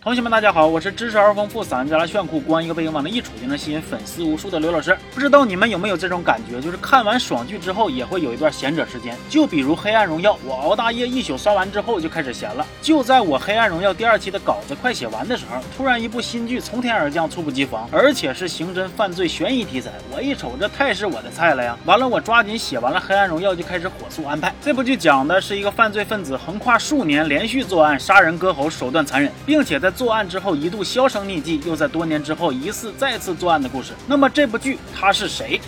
同学们，大家好，我是知识而丰富、嗓音加拉炫酷、光一个背影往那一杵就能吸引粉丝无数的刘老师。不知道你们有没有这种感觉，就是看完爽剧之后，也会有一段闲者时间。就比如《黑暗荣耀》，我熬大夜一宿刷完之后就开始闲了。就在我《黑暗荣耀》第二期的稿子快写完的时候，突然一部新剧从天而降，猝不及防，而且是刑侦犯罪悬疑题材。我一瞅，这太是我的菜了呀！完了，我抓紧写完了《黑暗荣耀》，就开始火速安排。这部剧讲的是一个犯罪分子横跨数年连续作案，杀人割喉，手段残忍，并且在作案之后一。度销声匿迹，又在多年之后疑似再次作案的故事。那么这部剧他是谁？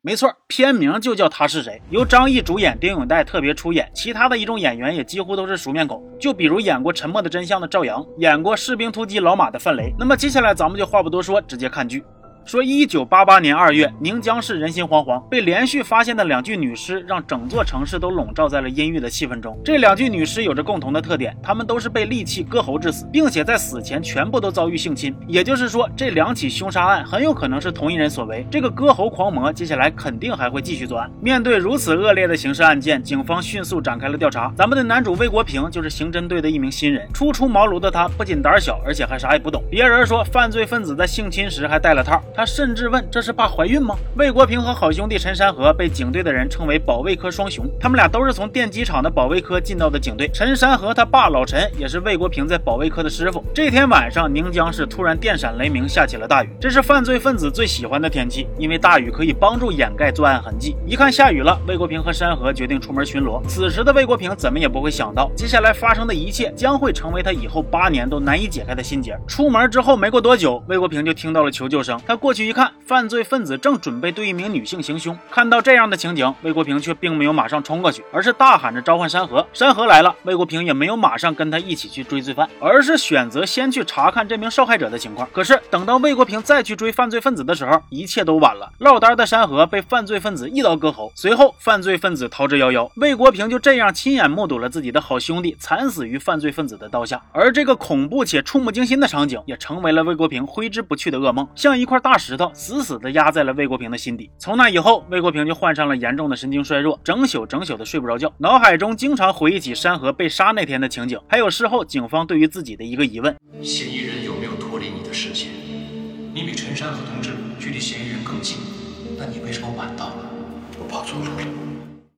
没错，片名就叫他是谁。由张译主演，丁永岱特别出演，其他的一众演员也几乎都是熟面孔。就比如演过《沉默的真相》的赵阳，演过《士兵突击》老马的范雷。那么接下来咱们就话不多说，直接看剧。说，一九八八年二月，宁江市人心惶惶，被连续发现的两具女尸让整座城市都笼罩在了阴郁的气氛中。这两具女尸有着共同的特点，她们都是被利器割喉致死，并且在死前全部都遭遇性侵。也就是说，这两起凶杀案很有可能是同一人所为。这个割喉狂魔接下来肯定还会继续作案。面对如此恶劣的刑事案件，警方迅速展开了调查。咱们的男主魏国平就是刑侦队的一名新人，初出茅庐的他不仅胆小，而且还啥也不懂。别人说犯罪分子在性侵时还戴了套，他甚至问。这是怕怀孕吗？魏国平和好兄弟陈山河被警队的人称为保卫科双雄，他们俩都是从电机厂的保卫科进到的警队。陈山河他爸老陈也是魏国平在保卫科的师傅。这天晚上，宁江市突然电闪雷鸣，下起了大雨。这是犯罪分子最喜欢的天气，因为大雨可以帮助掩盖作案痕迹。一看下雨了，魏国平和山河决定出门巡逻。此时的魏国平怎么也不会想到，接下来发生的一切将会成为他以后八年都难以解开的心结。出门之后没过多久，魏国平就听到了求救声。他过去一看，犯。罪分子正准备对一名女性行凶，看到这样的情景，魏国平却并没有马上冲过去，而是大喊着召唤山河。山河来了，魏国平也没有马上跟他一起去追罪犯，而是选择先去查看这名受害者的情况。可是等到魏国平再去追犯罪分子的时候，一切都晚了。落单的山河被犯罪分子一刀割喉，随后犯罪分子逃之夭夭。魏国平就这样亲眼目睹了自己的好兄弟惨死于犯罪分子的刀下，而这个恐怖且触目惊心的场景，也成为了魏国平挥之不去的噩梦，像一块大大石头死死。的压在了魏国平的心底。从那以后，魏国平就患上了严重的神经衰弱，整宿整宿的睡不着觉，脑海中经常回忆起山河被杀那天的情景，还有事后警方对于自己的一个疑问：嫌疑人有没有脱离你的视线？你比陈山河同志距离嫌疑人更近，那你为什么晚到了？我跑错路了。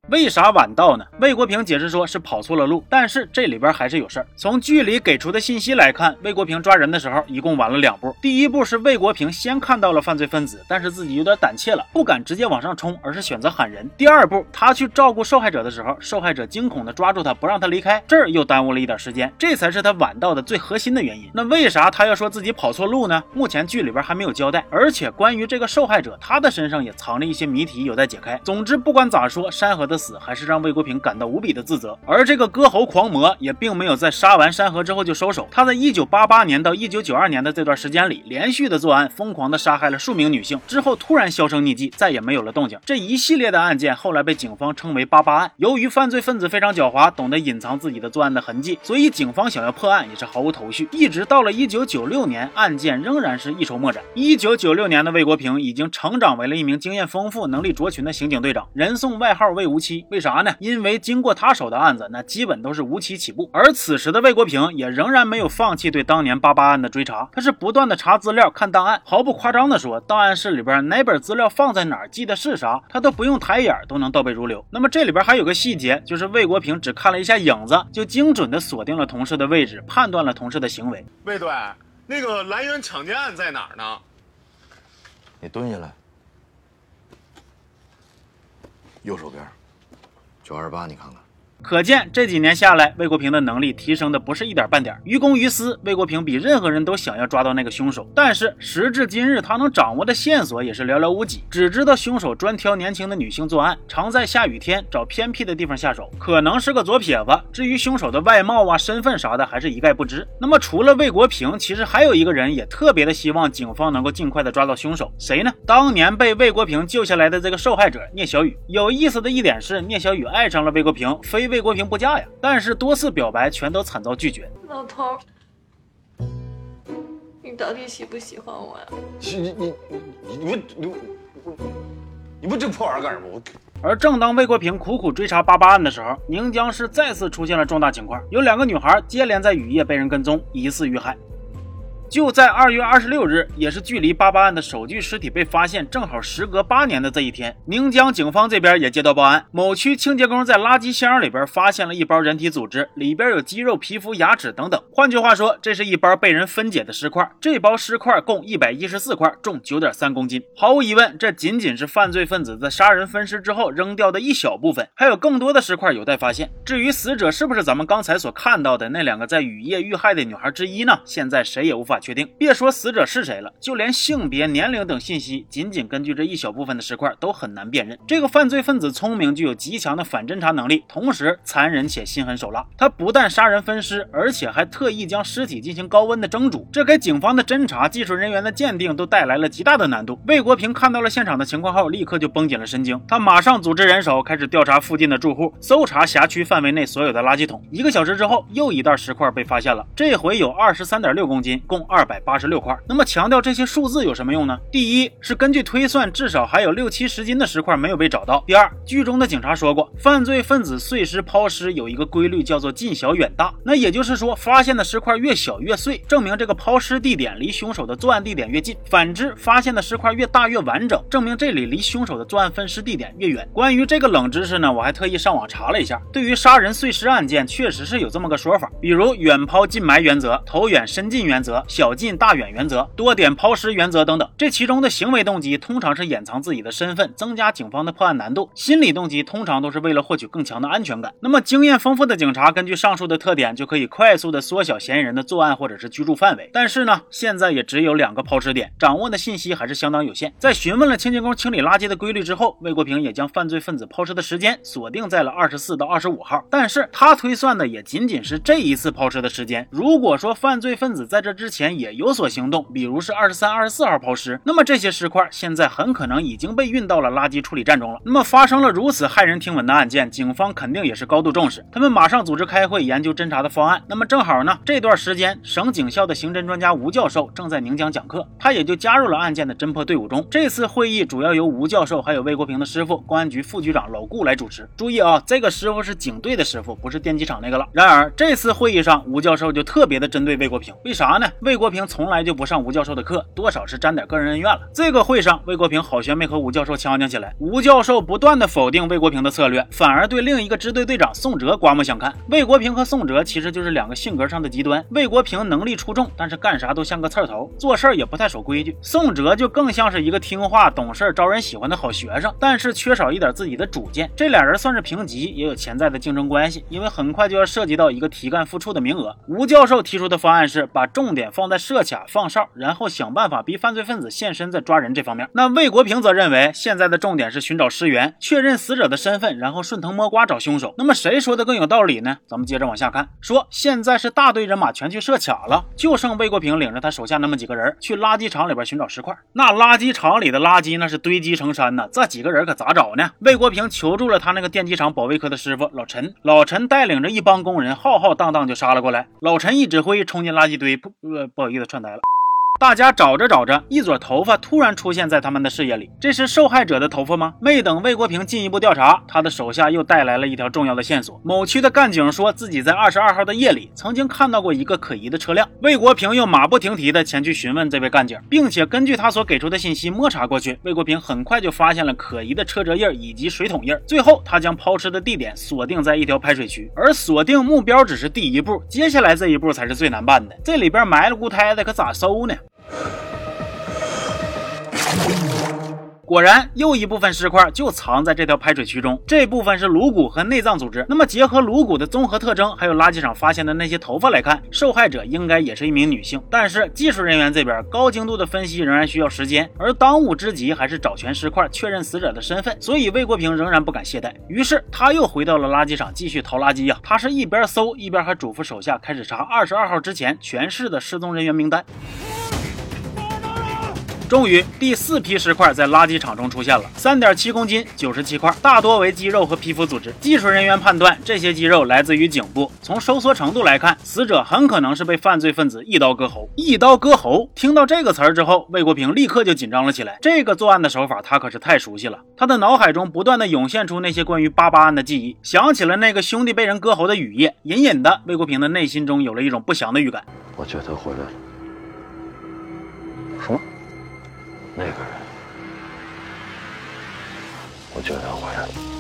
为啥晚到呢？魏国平解释说是跑错了路，但是这里边还是有事儿。从剧里给出的信息来看，魏国平抓人的时候一共晚了两步。第一步是魏国平先看到了犯罪分子，但是自己有点胆怯了，不敢直接往上冲，而是选择喊人。第二步，他去照顾受害者的时候，受害者惊恐的抓住他，不让他离开，这儿又耽误了一点时间，这才是他晚到的最核心的原因。那为啥他要说自己跑错路呢？目前剧里边还没有交代，而且关于这个受害者，他的身上也藏着一些谜题有待解开。总之，不管咋说，山河的死还是让魏。国平感到无比的自责，而这个割喉狂魔也并没有在杀完山河之后就收手。他在一九八八年到一九九二年的这段时间里，连续的作案，疯狂的杀害了数名女性，之后突然销声匿迹，再也没有了动静。这一系列的案件后来被警方称为“八八案”。由于犯罪分子非常狡猾，懂得隐藏自己的作案的痕迹，所以警方想要破案也是毫无头绪。一直到了一九九六年，案件仍然是一筹莫展。一九九六年的魏国平已经成长为了一名经验丰富、能力卓群的刑警队长，人送外号“魏无期”。为啥呢？因为经过他手的案子，那基本都是无期起步。而此时的魏国平也仍然没有放弃对当年八八案的追查，他是不断的查资料、看档案。毫不夸张的说，档案室里边哪本资料放在哪儿，记得是啥，他都不用抬眼都能倒背如流。那么这里边还有个细节，就是魏国平只看了一下影子，就精准的锁定了同事的位置，判断了同事的行为。魏队，那个兰源抢劫案在哪儿呢？你蹲下来，右手边。九二八，你看看。可见这几年下来，魏国平的能力提升的不是一点半点。于公于私，魏国平比任何人都想要抓到那个凶手。但是时至今日，他能掌握的线索也是寥寥无几，只知道凶手专挑年轻的女性作案，常在下雨天找偏僻的地方下手，可能是个左撇子。至于凶手的外貌啊、身份啥的，还是一概不知。那么除了魏国平，其实还有一个人也特别的希望警方能够尽快的抓到凶手，谁呢？当年被魏国平救下来的这个受害者聂小雨。有意思的一点是，聂小雨爱上了魏国平，非。魏国平不嫁呀，但是多次表白全都惨遭拒绝。老头，你到底喜不喜欢我呀？你你你你你不你你不这破玩意儿干什么？我而正当魏国平苦苦追查八八案的时候，宁江市再次出现了重大情况，有两个女孩接连在雨夜被人跟踪，疑似遇害。就在二月二十六日，也是距离八八案的首具尸体被发现正好时隔八年的这一天，宁江警方这边也接到报案，某区清洁工在垃圾箱里边发现了一包人体组织，里边有肌肉、皮肤、牙齿等等。换句话说，这是一包被人分解的尸块。这包尸块共一百一十四块，重九点三公斤。毫无疑问，这仅仅是犯罪分子在杀人分尸之后扔掉的一小部分，还有更多的尸块有待发现。至于死者是不是咱们刚才所看到的那两个在雨夜遇害的女孩之一呢？现在谁也无法。确定，别说死者是谁了，就连性别、年龄等信息，仅仅根据这一小部分的尸块都很难辨认。这个犯罪分子聪明，具有极强的反侦查能力，同时残忍且心狠手辣。他不但杀人分尸，而且还特意将尸体进行高温的蒸煮，这给警方的侦查、技术人员的鉴定都带来了极大的难度。魏国平看到了现场的情况后，立刻就绷紧了神经，他马上组织人手开始调查附近的住户，搜查辖区范围内所有的垃圾桶。一个小时之后，又一袋石块被发现了，这回有二十三点六公斤，共。二百八十六块。那么强调这些数字有什么用呢？第一是根据推算，至少还有六七十斤的石块没有被找到。第二，剧中的警察说过，犯罪分子碎尸抛尸有一个规律，叫做近小远大。那也就是说，发现的石块越小越碎，证明这个抛尸地点离凶手的作案地点越近；反之，发现的石块越大越完整，证明这里离凶手的作案分尸地点越远。关于这个冷知识呢，我还特意上网查了一下，对于杀人碎尸案件，确实是有这么个说法，比如远抛近埋原则、投远深近原则。小近大远原则、多点抛尸原则等等，这其中的行为动机通常是掩藏自己的身份，增加警方的破案难度；心理动机通常都是为了获取更强的安全感。那么，经验丰富的警察根据上述的特点，就可以快速的缩小嫌疑人的作案或者是居住范围。但是呢，现在也只有两个抛尸点，掌握的信息还是相当有限。在询问了清洁工清理垃圾的规律之后，魏国平也将犯罪分子抛尸的时间锁定在了二十四到二十五号。但是他推算的也仅仅是这一次抛尸的时间。如果说犯罪分子在这之前也有所行动，比如是二十三、二十四号抛尸，那么这些尸块现在很可能已经被运到了垃圾处理站中了。那么发生了如此骇人听闻的案件，警方肯定也是高度重视，他们马上组织开会研究侦查的方案。那么正好呢，这段时间省警校的刑侦专家吴教授正在宁江讲课，他也就加入了案件的侦破队伍中。这次会议主要由吴教授还有魏国平的师傅公安局副局长老顾来主持。注意啊，这个师傅是警队的师傅，不是电机厂那个了。然而这次会议上，吴教授就特别的针对魏国平，为啥呢？魏魏国平。从来就不上吴教授的课，多少是沾点个人恩怨了。这个会上，魏国平好悬没和吴教授呛呛起来。吴教授不断的否定魏国平的策略，反而对另一个支队队长宋哲刮目相看。魏国平和宋哲其实就是两个性格上的极端。魏国平能力出众，但是干啥都像个刺头，做事也不太守规矩。宋哲就更像是一个听话、懂事、招人喜欢的好学生，但是缺少一点自己的主见。这俩人算是平级，也有潜在的竞争关系，因为很快就要涉及到一个提干复处的名额。吴教授提出的方案是把重点放在设。卡放哨，然后想办法逼犯罪分子现身，再抓人这方面。那魏国平则认为，现在的重点是寻找尸源，确认死者的身份，然后顺藤摸瓜找凶手。那么谁说的更有道理呢？咱们接着往下看，说现在是大队人马全去设卡了，就剩魏国平领着他手下那么几个人去垃圾场里边寻找尸块。那垃圾场里的垃圾那是堆积成山呐，这几个人可咋找呢？魏国平求助了他那个电机厂保卫科的师傅老陈，老陈带领着一帮工人浩浩荡荡就杀了过来。老陈一指挥，冲进垃圾堆，不呃不好意思串台了。大家找着找着，一撮头发突然出现在他们的视野里。这是受害者的头发吗？没等魏国平进一步调查，他的手下又带来了一条重要的线索。某区的干警说自己在二十二号的夜里曾经看到过一个可疑的车辆。魏国平又马不停蹄地前去询问这位干警，并且根据他所给出的信息摸查过去。魏国平很快就发现了可疑的车辙印以及水桶印。最后，他将抛尸的地点锁定在一条排水渠。而锁定目标只是第一步，接下来这一步才是最难办的。这里边埋了骨胎的，可咋搜呢？果然，又一部分尸块就藏在这条排水渠中。这部分是颅骨和内脏组织。那么，结合颅骨的综合特征，还有垃圾场发现的那些头发来看，受害者应该也是一名女性。但是，技术人员这边高精度的分析仍然需要时间，而当务之急还是找全尸块，确认死者的身份。所以，魏国平仍然不敢懈怠。于是，他又回到了垃圾场，继续淘垃圾呀。他是一边搜，一边还嘱咐手下开始查二十二号之前全市的失踪人员名单。终于，第四批尸块在垃圾场中出现了，三点七公斤，九十七块，大多为肌肉和皮肤组织。技术人员判断，这些肌肉来自于颈部。从收缩程度来看，死者很可能是被犯罪分子一刀割喉。一刀割喉，听到这个词儿之后，魏国平立刻就紧张了起来。这个作案的手法，他可是太熟悉了。他的脑海中不断的涌现出那些关于八八案的记忆，想起了那个兄弟被人割喉的雨夜，隐隐的，魏国平的内心中有了一种不祥的预感。我觉得他回来了。什么？那个人，我就要他回来。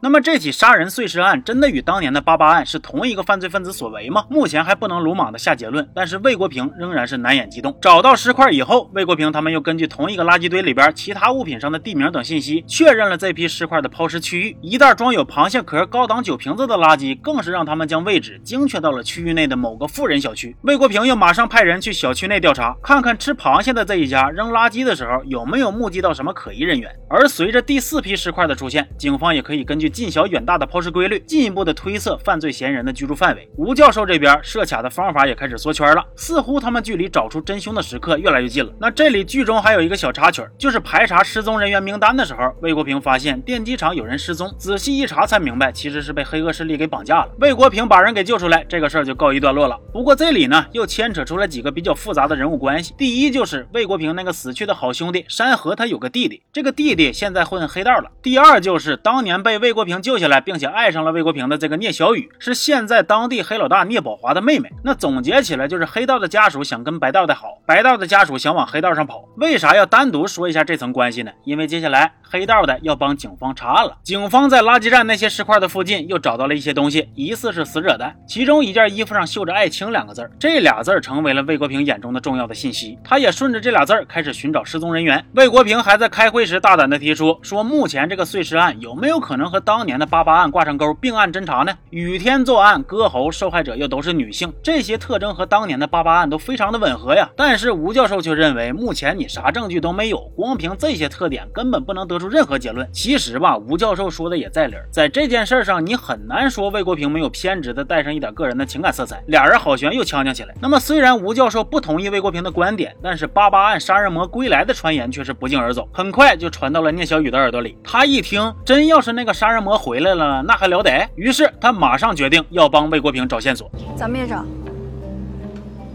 那么这起杀人碎尸案真的与当年的八八案是同一个犯罪分子所为吗？目前还不能鲁莽的下结论，但是魏国平仍然是难掩激动。找到尸块以后，魏国平他们又根据同一个垃圾堆里边其他物品上的地名等信息，确认了这批尸块的抛尸区域。一袋装有螃蟹壳、高档酒瓶子的垃圾，更是让他们将位置精确到了区域内的某个富人小区。魏国平又马上派人去小区内调查，看看吃螃蟹的这一家扔垃圾的时候有没有目击到什么可疑人员。而随着第四批尸块的出现，警方也可以根据近小远大的抛尸规律，进一步的推测犯罪嫌疑人的居住范围。吴教授这边设卡的方法也开始缩圈了，似乎他们距离找出真凶的时刻越来越近了。那这里剧中还有一个小插曲，就是排查失踪人员名单的时候，魏国平发现电机厂有人失踪，仔细一查才明白，其实是被黑恶势力给绑架了。魏国平把人给救出来，这个事儿就告一段落了。不过这里呢，又牵扯出来几个比较复杂的人物关系。第一就是魏国平那个死去的好兄弟山河，他有个弟弟，这个弟弟现在混黑道了。第二就是当年被魏国平救下。来，并且爱上了魏国平的这个聂小雨，是现在当地黑老大聂宝华的妹妹。那总结起来就是黑道的家属想跟白道的好，白道的家属想往黑道上跑。为啥要单独说一下这层关系呢？因为接下来黑道的要帮警方查案了。警方在垃圾站那些尸块的附近又找到了一些东西，疑似是死者的。其中一件衣服上绣着“爱卿”两个字，这俩字成为了魏国平眼中的重要的信息。他也顺着这俩字开始寻找失踪人员。魏国平还在开会时大胆的提出说，目前这个碎尸案有没有可能和当年的八八案挂上钩，并案侦查呢？雨天作案割喉，受害者又都是女性，这些特征和当年的八八案都非常的吻合呀。但是吴教授却认为，目前你啥证据都没有，光凭这些特点根本不能得出任何结论。其实吧，吴教授说的也在理儿，在这件事上，你很难说魏国平没有偏执的带上一点个人的情感色彩。俩人好悬又呛呛起来。那么虽然吴教授不同意魏国平的观点，但是八八案杀人魔归来的传言却是不胫而走，很快就传到了聂小雨的耳朵里。他一听，真要是那个杀人魔回来了。那还了得！于是他马上决定要帮魏国平找线索。咱们也找，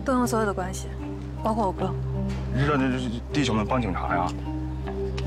动用所有的关系，包括我哥。让这弟兄们帮警察呀？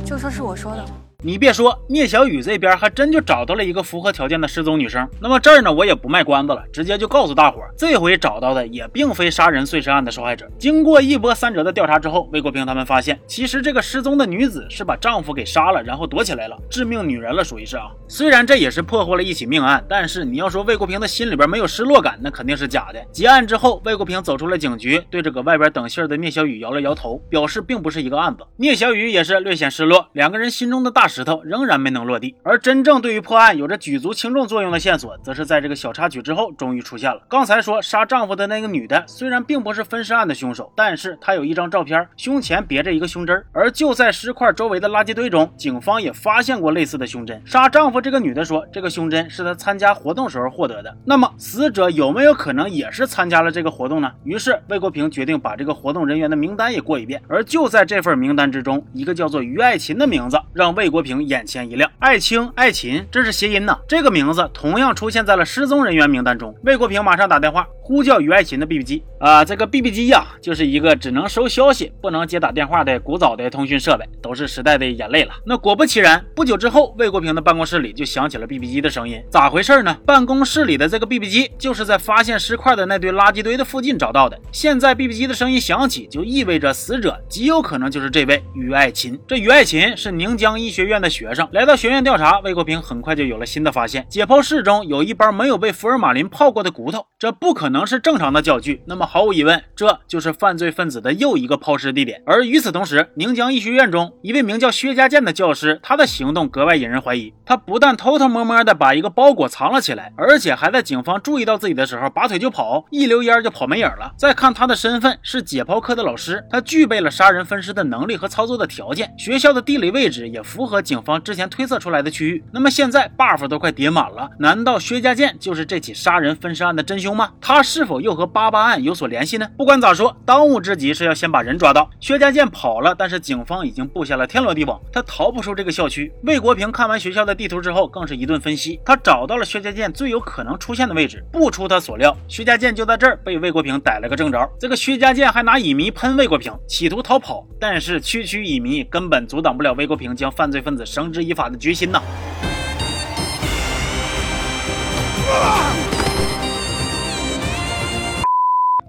就说是我说的。你别说，聂小雨这边还真就找到了一个符合条件的失踪女生。那么这儿呢，我也不卖关子了，直接就告诉大伙儿，这回找到的也并非杀人碎尸案的受害者。经过一波三折的调查之后，魏国平他们发现，其实这个失踪的女子是把丈夫给杀了，然后躲起来了，致命女人了，属于是啊。虽然这也是破获了一起命案，但是你要说魏国平的心里边没有失落感，那肯定是假的。结案之后，魏国平走出了警局，对着搁外边等信儿的聂小雨摇了摇头，表示并不是一个案子。聂小雨也是略显失落，两个人心中的大石头仍然没。能落地，而真正对于破案有着举足轻重作用的线索，则是在这个小插曲之后终于出现了。刚才说杀丈夫的那个女的，虽然并不是分尸案的凶手，但是她有一张照片，胸前别着一个胸针而就在尸块周围的垃圾堆中，警方也发现过类似的胸针。杀丈夫这个女的说，这个胸针是她参加活动时候获得的。那么死者有没有可能也是参加了这个活动呢？于是魏国平决定把这个活动人员的名单也过一遍。而就在这份名单之中，一个叫做于爱琴的名字让魏国平眼前一亮。爱卿、爱琴，这是谐音呢。这个名字同样出现在了失踪人员名单中。魏国平马上打电话呼叫于爱琴的 BB 机啊，这个 BB 机呀，就是一个只能收消息、不能接打电话的古早的通讯设备，都是时代的眼泪了。那果不其然，不久之后，魏国平的办公室里就响起了 BB 机的声音。咋回事呢？办公室里的这个 BB 机就是在发现尸块的那堆垃圾堆的附近找到的。现在 BB 机的声音响起，就意味着死者极有可能就是这位于爱琴。这于爱琴是宁江医学院的学生，来到学院。调查魏国平很快就有了新的发现，解剖室中有一包没有被福尔马林泡过的骨头，这不可能是正常的教具。那么毫无疑问，这就是犯罪分子的又一个抛尸地点。而与此同时，宁江医学院中一位名叫薛家健的教师，他的行动格外引人怀疑。他不但偷偷摸摸的把一个包裹藏了起来，而且还在警方注意到自己的时候拔腿就跑，一溜烟就跑没影了。再看他的身份是解剖科的老师，他具备了杀人分尸的能力和操作的条件。学校的地理位置也符合警方之前推测出。来的区域，那么现在 buff 都快叠满了，难道薛家健就是这起杀人分尸案的真凶吗？他是否又和八八案有所联系呢？不管咋说，当务之急是要先把人抓到。薛家健跑了，但是警方已经布下了天罗地网，他逃不出这个校区。魏国平看完学校的地图之后，更是一顿分析，他找到了薛家健最有可能出现的位置。不出他所料，薛家健就在这儿被魏国平逮了个正着。这个薛家健还拿乙醚喷魏国平，企图逃跑，但是区区乙醚根本阻挡不了魏国平将犯罪分子绳之以法的决心呢。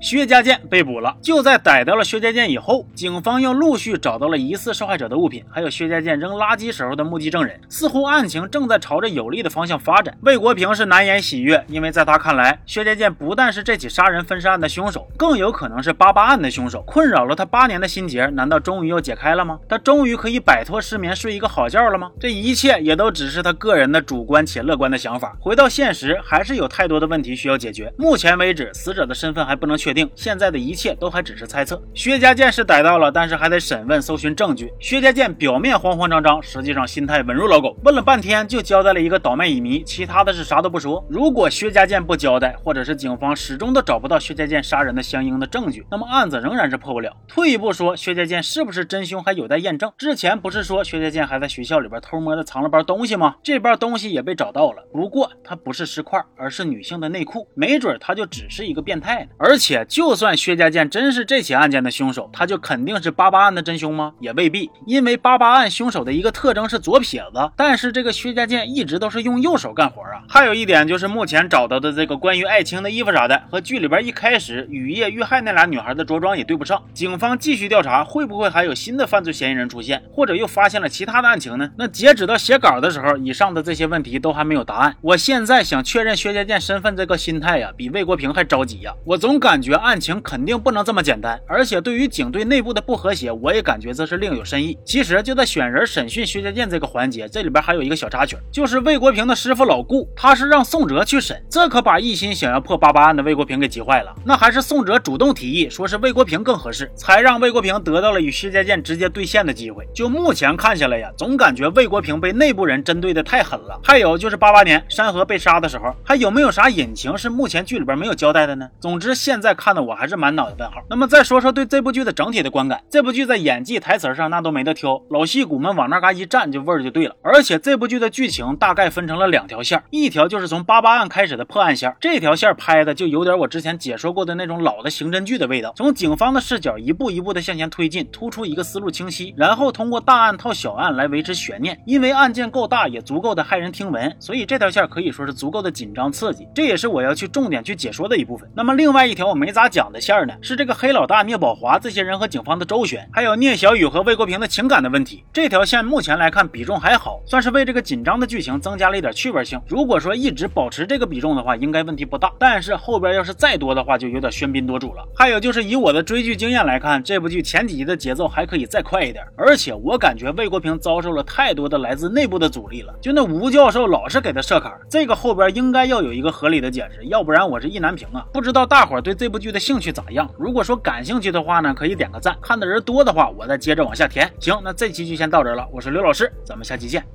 薛家健被捕了。就在逮到了薛家健以后，警方又陆续找到了疑似受害者的物品，还有薛家健扔垃圾时候的目击证人。似乎案情正在朝着有利的方向发展。魏国平是难言喜悦，因为在他看来，薛家健不但是这起杀人分尸案的凶手，更有可能是八八案的凶手。困扰了他八年的心结，难道终于要解开了吗？他终于可以摆脱失眠，睡一个好觉了吗？这一切也都只是他个人的主观且乐观的想法。回到现实，还是有太多的问题需要解决。目前为止，死者的身份还不能确定。定，现在的一切都还只是猜测。薛家健是逮到了，但是还得审问、搜寻证据。薛家健表面慌慌张张，实际上心态稳如老狗。问了半天，就交代了一个倒卖乙醚，其他的是啥都不说。如果薛家健不交代，或者是警方始终都找不到薛家健杀人的相应的证据，那么案子仍然是破不了。退一步说，薛家健是不是真凶还有待验证。之前不是说薛家健还在学校里边偷摸的藏了包东西吗？这包东西也被找到了，不过它不是尸块，而是女性的内裤，没准他就只是一个变态呢。而且。就算薛家健真是这起案件的凶手，他就肯定是八八案的真凶吗？也未必，因为八八案凶手的一个特征是左撇子，但是这个薛家健一直都是用右手干活啊。还有一点就是目前找到的这个关于爱情的衣服啥的，和剧里边一开始雨夜遇害那俩女孩的着装也对不上。警方继续调查，会不会还有新的犯罪嫌疑人出现，或者又发现了其他的案情呢？那截止到写稿的时候，以上的这些问题都还没有答案。我现在想确认薛家健身份这个心态呀，比魏国平还着急呀。我总感觉。案情肯定不能这么简单，而且对于警队内部的不和谐，我也感觉这是另有深意。其实就在选人审讯薛家健这个环节，这里边还有一个小插曲，就是魏国平的师傅老顾，他是让宋哲去审，这可把一心想要破八八案的魏国平给急坏了。那还是宋哲主动提议，说是魏国平更合适，才让魏国平得到了与薛家健直接对线的机会。就目前看下来呀，总感觉魏国平被内部人针对的太狠了。还有就是八八年山河被杀的时候，还有没有啥隐情是目前剧里边没有交代的呢？总之现在看。看的我还是满脑袋问号。那么再说说对这部剧的整体的观感，这部剧在演技、台词上那都没得挑，老戏骨们往那嘎一站就味儿就对了。而且这部剧的剧情大概分成了两条线，一条就是从八八案开始的破案线，这条线拍的就有点我之前解说过的那种老的刑侦剧的味道，从警方的视角一步一步的向前推进，突出一个思路清晰，然后通过大案套小案来维持悬念。因为案件够大，也足够的骇人听闻，所以这条线可以说是足够的紧张刺激，这也是我要去重点去解说的一部分。那么另外一条我没。咋讲的线儿呢？是这个黑老大聂宝华这些人和警方的周旋，还有聂小雨和魏国平的情感的问题。这条线目前来看比重还好，算是为这个紧张的剧情增加了一点趣味性。如果说一直保持这个比重的话，应该问题不大。但是后边要是再多的话，就有点喧宾夺主了。还有就是以我的追剧经验来看，这部剧前几集的节奏还可以再快一点。而且我感觉魏国平遭受了太多的来自内部的阻力了。就那吴教授老是给他设坎，这个后边应该要有一个合理的解释，要不然我是意难平啊。不知道大伙对这部剧。剧的兴趣咋样？如果说感兴趣的话呢，可以点个赞；看的人多的话，我再接着往下填。行，那这期就先到这了。我是刘老师，咱们下期见。